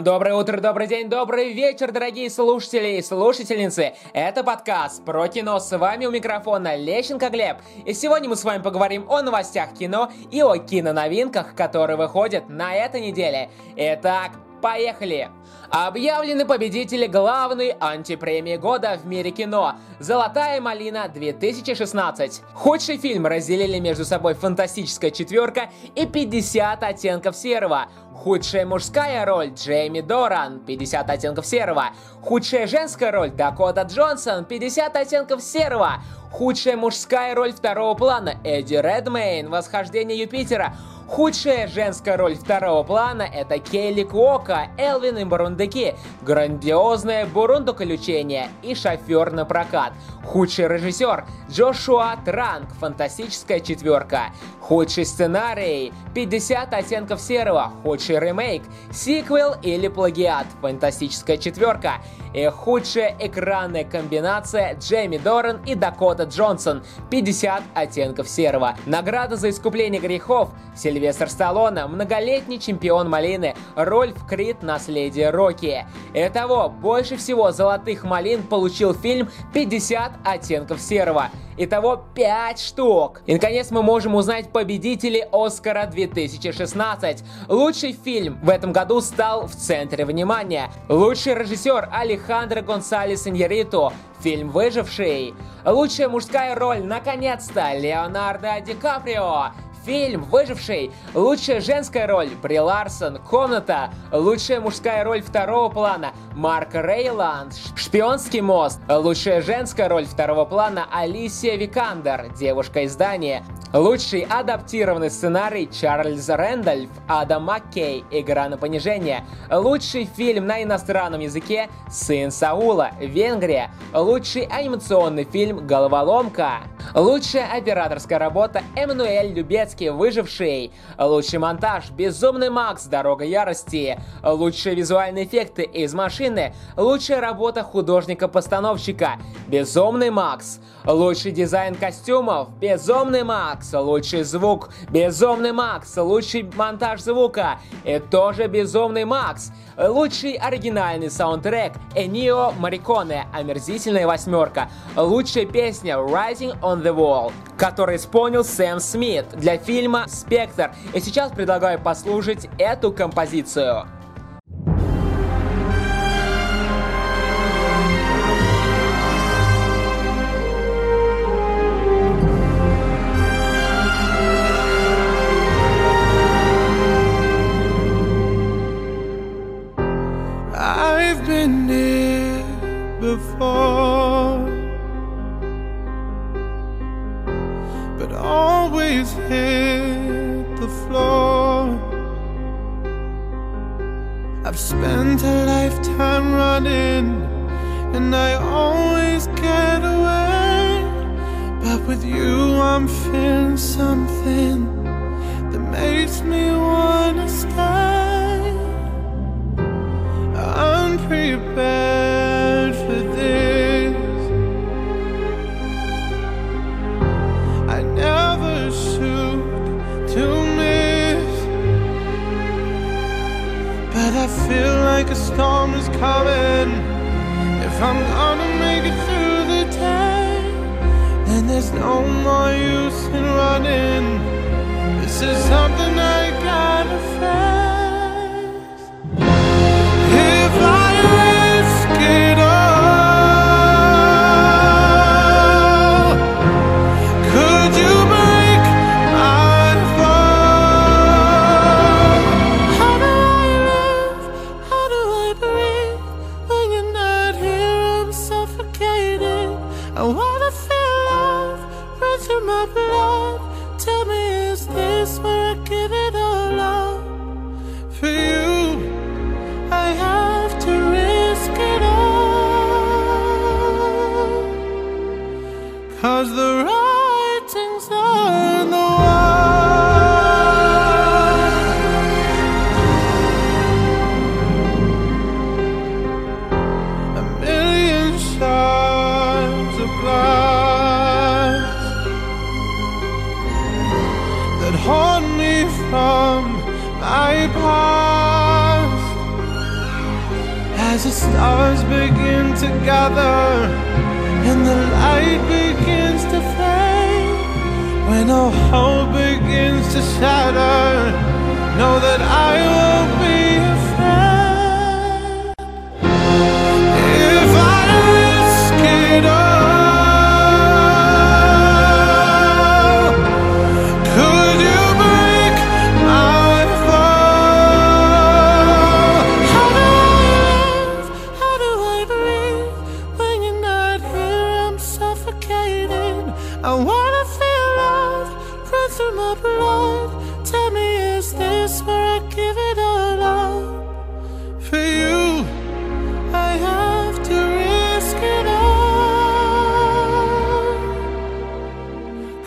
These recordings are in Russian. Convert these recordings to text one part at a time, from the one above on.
Всем доброе утро, добрый день, добрый вечер, дорогие слушатели и слушательницы. Это подкаст про кино. С вами у микрофона Лещенко Глеб. И сегодня мы с вами поговорим о новостях кино и о киноновинках, которые выходят на этой неделе. Итак, поехали! Объявлены победители главной антипремии года в мире кино «Золотая малина 2016». Худший фильм разделили между собой «Фантастическая четверка» и «50 оттенков серого». Худшая мужская роль Джейми Доран, 50 оттенков серого. Худшая женская роль Дакота Джонсон, 50 оттенков серого. Худшая мужская роль второго плана Эдди Редмейн, Восхождение Юпитера. Худшая женская роль второго плана это Кейли Куока, Элвин и Бурундуки, грандиозное бурундука-лечение и шофер на прокат. Худший режиссер Джошуа Транк, фантастическая четверка. Худший сценарий 50 оттенков серого. Худший ремейк, сиквел или плагиат, фантастическая четверка. И худшая экранная комбинация Джейми Доран и Дакота Джонсон 50 оттенков серого. Награда за искупление грехов Сильвестр Сталлоне, многолетний чемпион малины, роль в Крит Наследие Рокки. Итого, больше всего золотых малин получил фильм 50 оттенков серого. Итого 5 штук. И наконец мы можем узнать победителей Оскара 2016. Лучший фильм в этом году стал в центре внимания. Лучший режиссер Алехандро Гонсалес Иньярито. Фильм «Выживший». Лучшая мужская роль, наконец-то, Леонардо Ди Каприо. Фильм «Выживший». Лучшая женская роль – Бри Ларсон. «Комната». Лучшая мужская роль второго плана – Марк Рейланд. «Шпионский мост». Лучшая женская роль второго плана – Алисия Викандер, девушка из Дании. Лучший адаптированный сценарий Чарльз Рэндольф, Адам Маккей, Игра на понижение. Лучший фильм на иностранном языке Сын Саула, Венгрия. Лучший анимационный фильм Головоломка. Лучшая операторская работа Эммануэль Любецкий, Выживший. Лучший монтаж Безумный Макс, Дорога ярости. Лучшие визуальные эффекты из машины. Лучшая работа художника-постановщика Безумный Макс. Лучший дизайн костюмов Безумный Макс. Лучший звук Безумный Макс. Лучший монтаж звука и тоже Безумный Макс. Лучший оригинальный саундтрек Энио Мариконе Омерзительная восьмерка. Лучшая песня Rising on the Wall, который исполнил Сэм Смит для фильма «Спектр». И сейчас предлагаю послушать эту композицию. No more use in running. This is something I gotta face.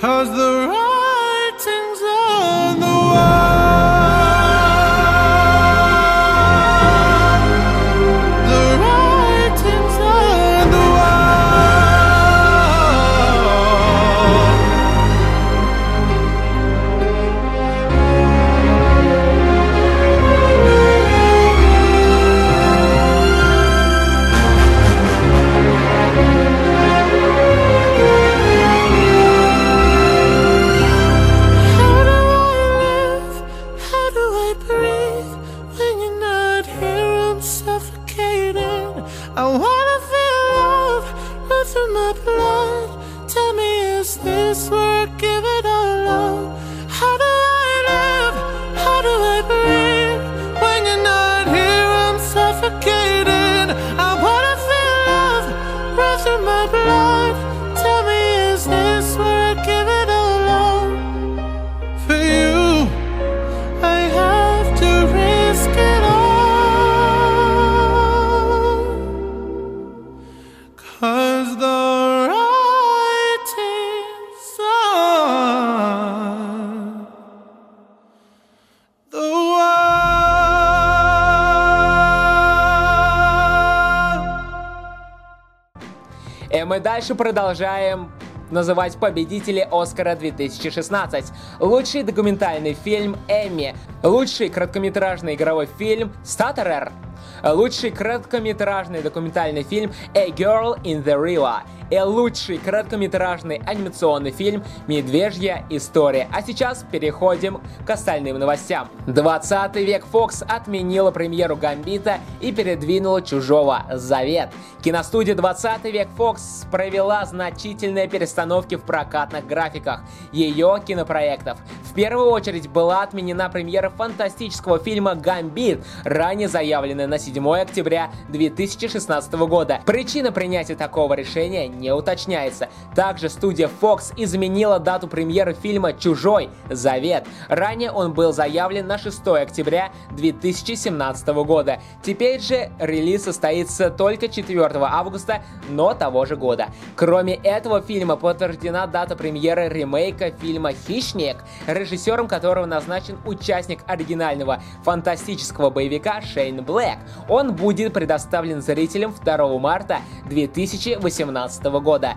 Cause the breathe when you're not here? I'm suffocating. I wanna И мы дальше продолжаем называть победителей Оскара 2016. Лучший документальный фильм Эмми. Лучший короткометражный игровой фильм Статтерер. Лучший короткометражный документальный фильм A Girl in the River. И лучший короткометражный анимационный фильм «Медвежья история». А сейчас переходим к остальным новостям. 20 век Fox отменила премьеру «Гамбита» и передвинула «Чужого Завет». Киностудия 20 век Fox провела значительные перестановки в прокатных графиках ее кинопроектов. В первую очередь была отменена премьера фантастического фильма «Гамбит», ранее заявленная на 7 октября 2016 года. Причина принятия такого решения не уточняется. Также студия Fox изменила дату премьеры фильма «Чужой Завет». Ранее он был заявлен на 6 октября 2017 года. Теперь же релиз состоится только 4 августа, но того же года. Кроме этого фильма подтверждена дата премьеры ремейка фильма «Хищник», режиссером которого назначен участник оригинального фантастического боевика Шейн Блэк. Он будет предоставлен зрителям 2 марта 2018 года.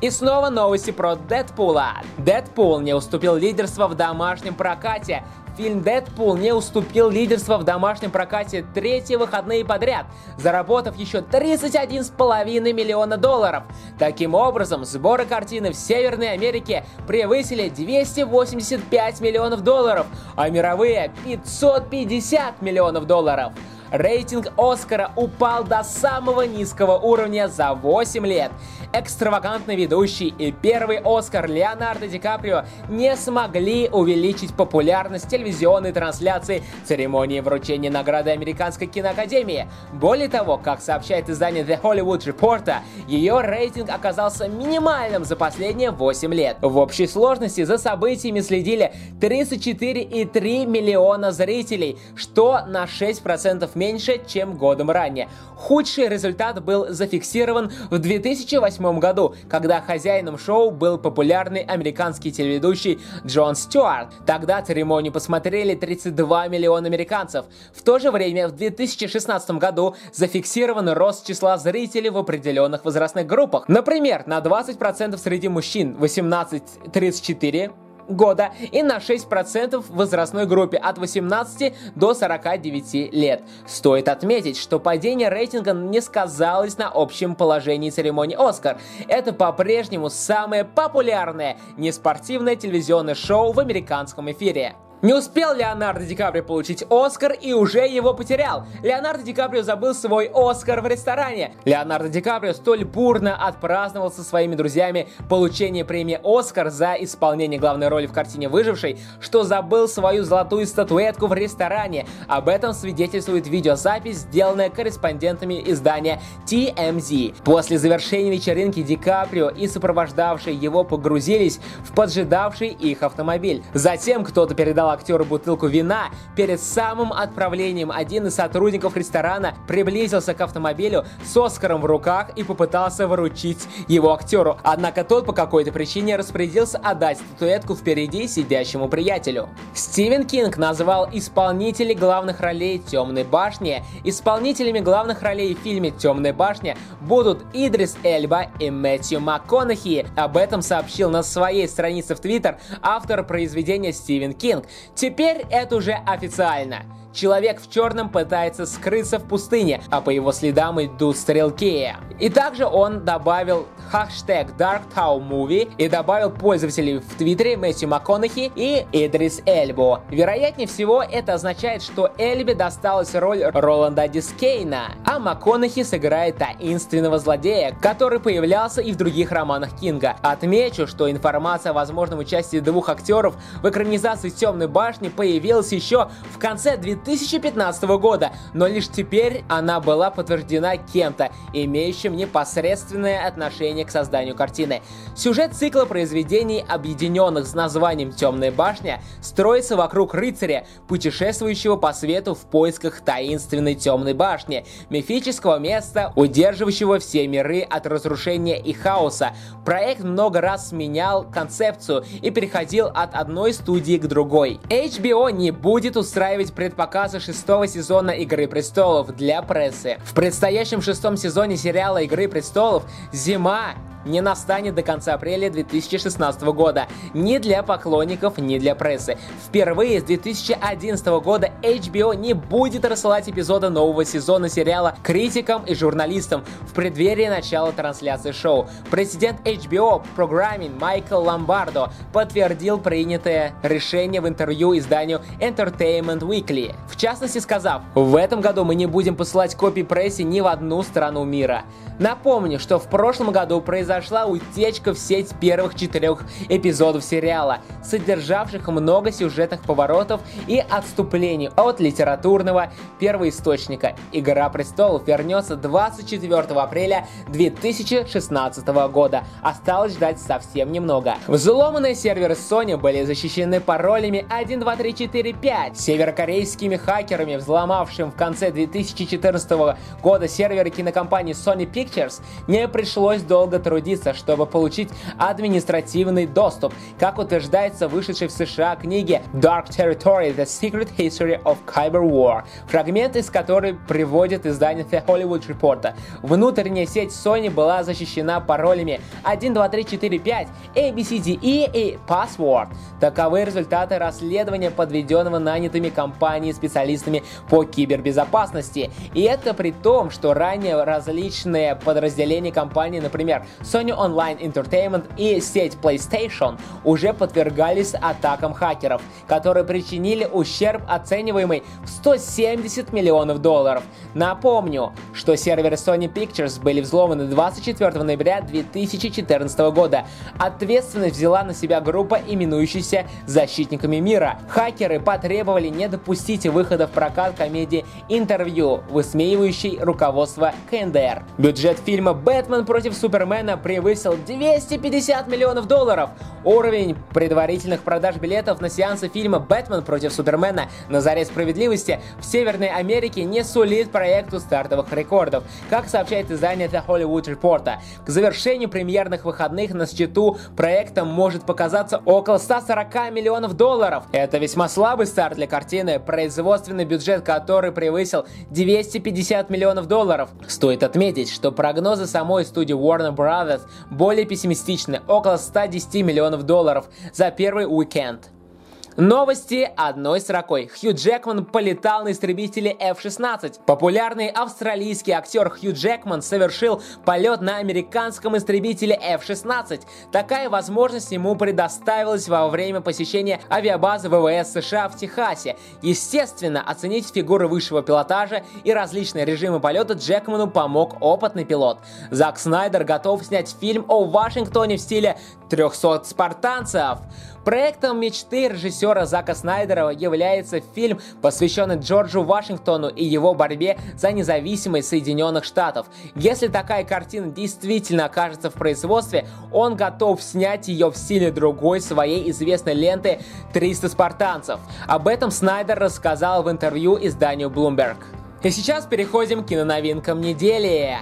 И снова новости про Дэдпула. Дэдпул не уступил лидерство в домашнем прокате. Фильм «Дэдпул» не уступил лидерство в домашнем прокате третьи выходные подряд, заработав еще 31,5 миллиона долларов. Таким образом, сборы картины в Северной Америке превысили 285 миллионов долларов, а мировые 550 миллионов долларов. Рейтинг Оскара упал до самого низкого уровня за 8 лет. Экстравагантный ведущий и первый Оскар Леонардо Ди Каприо не смогли увеличить популярность телевизионной трансляции церемонии вручения награды Американской киноакадемии. Более того, как сообщает издание The Hollywood Reporter, ее рейтинг оказался минимальным за последние 8 лет. В общей сложности за событиями следили 34,3 миллиона зрителей, что на 6% меньше, чем годом ранее. Худший результат был зафиксирован в 2008 году, когда хозяином шоу был популярный американский телеведущий Джон Стюарт. Тогда церемонию посмотрели 32 миллиона американцев. В то же время в 2016 году зафиксирован рост числа зрителей в определенных возрастных группах. Например, на 20% среди мужчин 18-34 года и на 6% в возрастной группе от 18 до 49 лет. Стоит отметить, что падение рейтинга не сказалось на общем положении церемонии «Оскар». Это по-прежнему самое популярное неспортивное телевизионное шоу в американском эфире. Не успел Леонардо Ди Каприо получить Оскар и уже его потерял. Леонардо Ди Каприо забыл свой Оскар в ресторане. Леонардо Ди Каприо столь бурно отпраздновал со своими друзьями получение премии Оскар за исполнение главной роли в картине «Выживший», что забыл свою золотую статуэтку в ресторане. Об этом свидетельствует видеозапись, сделанная корреспондентами издания TMZ. После завершения вечеринки Ди Каприо и сопровождавшие его погрузились в поджидавший их автомобиль. Затем кто-то передал подал актеру бутылку вина. Перед самым отправлением один из сотрудников ресторана приблизился к автомобилю с Оскаром в руках и попытался выручить его актеру. Однако тот по какой-то причине распорядился отдать статуэтку впереди сидящему приятелю. Стивен Кинг назвал исполнителей главных ролей «Темной башни». Исполнителями главных ролей в фильме «Темная башня» будут Идрис Эльба и Мэтью МакКонахи. Об этом сообщил на своей странице в Твиттер автор произведения Стивен Кинг. Теперь это уже официально. Человек в черном пытается скрыться в пустыне, а по его следам идут стрелки. И также он добавил хэштег DarkTownMovie и добавил пользователей в Твиттере Мэтью МакКонахи и Идрис Эльбу. Вероятнее всего, это означает, что Эльбе досталась роль Роланда Дискейна, а МакКонахи сыграет таинственного злодея, который появлялся и в других романах Кинга. Отмечу, что информация о возможном участии двух актеров в экранизации «Темной башни» появилась еще в конце 2000 2015 года, но лишь теперь она была подтверждена кем-то, имеющим непосредственное отношение к созданию картины. Сюжет цикла произведений, объединенных с названием «Темная башня», строится вокруг рыцаря, путешествующего по свету в поисках таинственной темной башни, мифического места, удерживающего все миры от разрушения и хаоса. Проект много раз менял концепцию и переходил от одной студии к другой. HBO не будет устраивать предпоказания показа шестого сезона «Игры престолов» для прессы. В предстоящем шестом сезоне сериала «Игры престолов» зима не настанет до конца апреля 2016 года ни для поклонников, ни для прессы. Впервые с 2011 года HBO не будет рассылать эпизоды нового сезона сериала критикам и журналистам в преддверии начала трансляции шоу. Президент HBO Programming Майкл Ломбардо подтвердил принятое решение в интервью изданию Entertainment Weekly. В частности сказав, в этом году мы не будем посылать копии прессе ни в одну страну мира. Напомню, что в прошлом году произошла утечка в сеть первых четырех эпизодов сериала, содержавших много сюжетных поворотов и отступлений от литературного первоисточника. «Игра престолов» вернется 24 апреля 2016 года. Осталось ждать совсем немного. Взломанные серверы Sony были защищены паролями 12345. Северокорейскими хакерами, взломавшим в конце 2014 года серверы кинокомпании Sony Pictures, не пришлось долго трудиться, чтобы получить административный доступ, как утверждается в вышедшей в США книге Dark Territory – The Secret History of Cyber War, фрагмент из которой приводит издание The Hollywood Reporter. Внутренняя сеть Sony была защищена паролями 1, 2, 3, 4, 5, ABCDE и Password. Таковы результаты расследования, подведенного нанятыми компанией специалистами по кибербезопасности. И это при том, что ранее различные подразделений компании, например, Sony Online Entertainment и сеть PlayStation, уже подвергались атакам хакеров, которые причинили ущерб, оцениваемый в 170 миллионов долларов. Напомню, что серверы Sony Pictures были взломаны 24 ноября 2014 года. Ответственность взяла на себя группа, именующаяся «Защитниками мира». Хакеры потребовали не допустить выхода в прокат комедии «Интервью», высмеивающей руководство КНДР. Бюджет фильма «Бэтмен против Супермена» превысил 250 миллионов долларов. Уровень предварительных продаж билетов на сеансы фильма «Бэтмен против Супермена» на заре справедливости в Северной Америке не сулит проекту стартовых рекордов, как сообщает издание The Hollywood Reporter. К завершению премьерных выходных на счету проекта может показаться около 140 миллионов долларов. Это весьма слабый старт для картины, производственный бюджет которой превысил 250 миллионов долларов. Стоит отметить, что прогнозы самой студии Warner Bros. Brothers более пессимистичны, около 110 миллионов долларов за первый уикенд. Новости одной строкой. Хью Джекман полетал на истребителе F-16. Популярный австралийский актер Хью Джекман совершил полет на американском истребителе F-16. Такая возможность ему предоставилась во время посещения авиабазы ВВС США в Техасе. Естественно, оценить фигуры высшего пилотажа и различные режимы полета Джекману помог опытный пилот. Зак Снайдер готов снять фильм о Вашингтоне в стиле 300 спартанцев. Проектом мечты режиссера Зака Снайдера является фильм, посвященный Джорджу Вашингтону и его борьбе за независимость Соединенных Штатов. Если такая картина действительно окажется в производстве, он готов снять ее в стиле другой своей известной ленты «300 спартанцев». Об этом Снайдер рассказал в интервью изданию Bloomberg. И сейчас переходим к киноновинкам недели.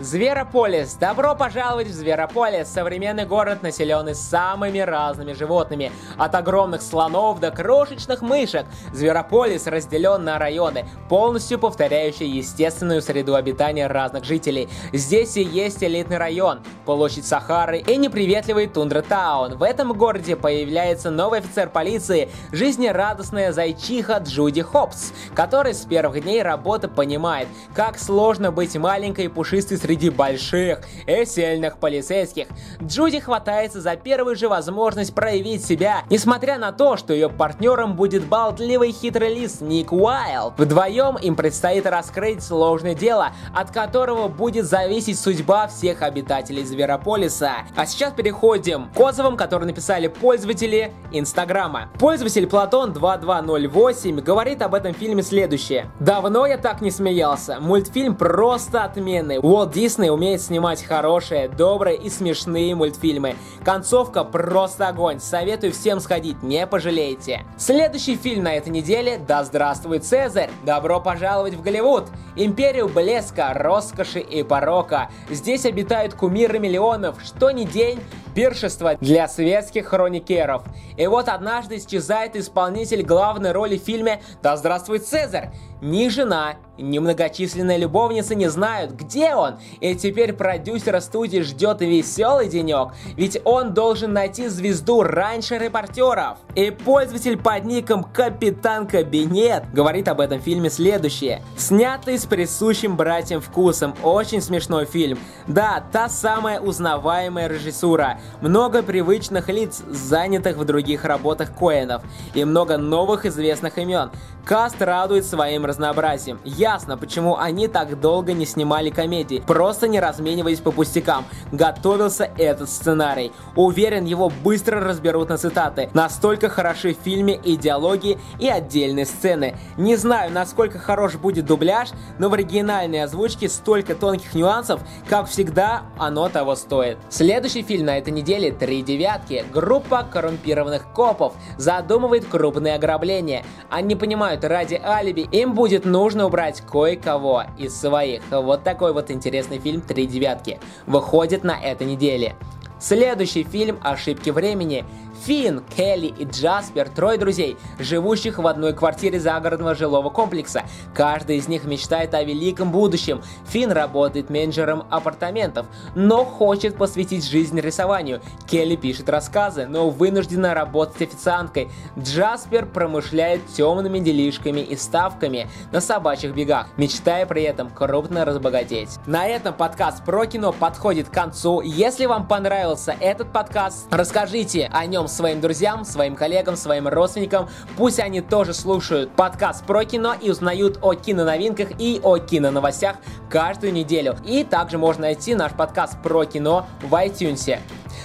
Зверополис. Добро пожаловать в Зверополис. Современный город, населенный самыми разными животными. От огромных слонов до крошечных мышек. Зверополис разделен на районы, полностью повторяющие естественную среду обитания разных жителей. Здесь и есть элитный район, площадь Сахары и неприветливый Тундра Таун. В этом городе появляется новый офицер полиции, жизнерадостная зайчиха Джуди Хопс, который с первых дней работы понимает, как сложно быть маленькой пушистой среди больших и сильных полицейских. Джуди хватается за первую же возможность проявить себя, несмотря на то, что ее партнером будет болтливый хитрый лис Ник Уайлд. Вдвоем им предстоит раскрыть сложное дело, от которого будет зависеть судьба всех обитателей Зверополиса. А сейчас переходим к отзывам, которые написали пользователи Инстаграма. Пользователь Платон 2208 говорит об этом фильме следующее. Давно я так не смеялся. Мультфильм просто отменный. Уолт Дисней умеет снимать хорошие, добрые и смешные мультфильмы. Концовка просто огонь. Советую всем сходить, не пожалеете. Следующий фильм на этой неделе «Да здравствует Цезарь». Добро пожаловать в Голливуд. Империю блеска, роскоши и порока. Здесь обитают кумиры миллионов. Что ни день, пиршество для светских хроникеров. И вот однажды исчезает исполнитель главной роли в фильме «Да здравствует Цезарь». Ни жена, ни многочисленные любовницы не знают, где он, и теперь продюсера студии ждет веселый денек, ведь он должен найти звезду раньше репортеров. И пользователь под ником Капитан Кабинет говорит об этом фильме следующее. Снятый с присущим братьям вкусом, очень смешной фильм. Да, та самая узнаваемая режиссура, много привычных лиц, занятых в других работах Коэнов, и много новых известных имен. Каст радует своим разнообразием. Ясно, почему они так долго не снимали комедии, просто не размениваясь по пустякам. Готовился этот сценарий. Уверен, его быстро разберут на цитаты. Настолько хороши в фильме и диалоги, и отдельные сцены. Не знаю, насколько хорош будет дубляж, но в оригинальной озвучке столько тонких нюансов, как всегда, оно того стоит. Следующий фильм на этой неделе «Три девятки». Группа коррумпированных копов задумывает крупные ограбления. Они понимают, ради алиби им будет нужно убрать кое-кого из своих. Вот такой вот интересный фильм «Три девятки» выходит на этой неделе. Следующий фильм «Ошибки времени» Финн, Келли и Джаспер – трое друзей, живущих в одной квартире загородного жилого комплекса. Каждый из них мечтает о великом будущем. Финн работает менеджером апартаментов, но хочет посвятить жизнь рисованию. Келли пишет рассказы, но вынуждена работать официанткой. Джаспер промышляет темными делишками и ставками на собачьих бегах, мечтая при этом крупно разбогатеть. На этом подкаст про кино подходит к концу. Если вам понравился этот подкаст, расскажите о нем своим друзьям, своим коллегам, своим родственникам. Пусть они тоже слушают подкаст про кино и узнают о киноновинках и о киноновостях каждую неделю. И также можно найти наш подкаст про кино в iTunes.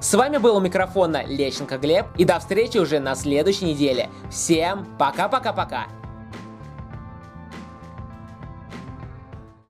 С вами был у микрофона Лещенко Глеб, и до встречи уже на следующей неделе. Всем пока-пока-пока!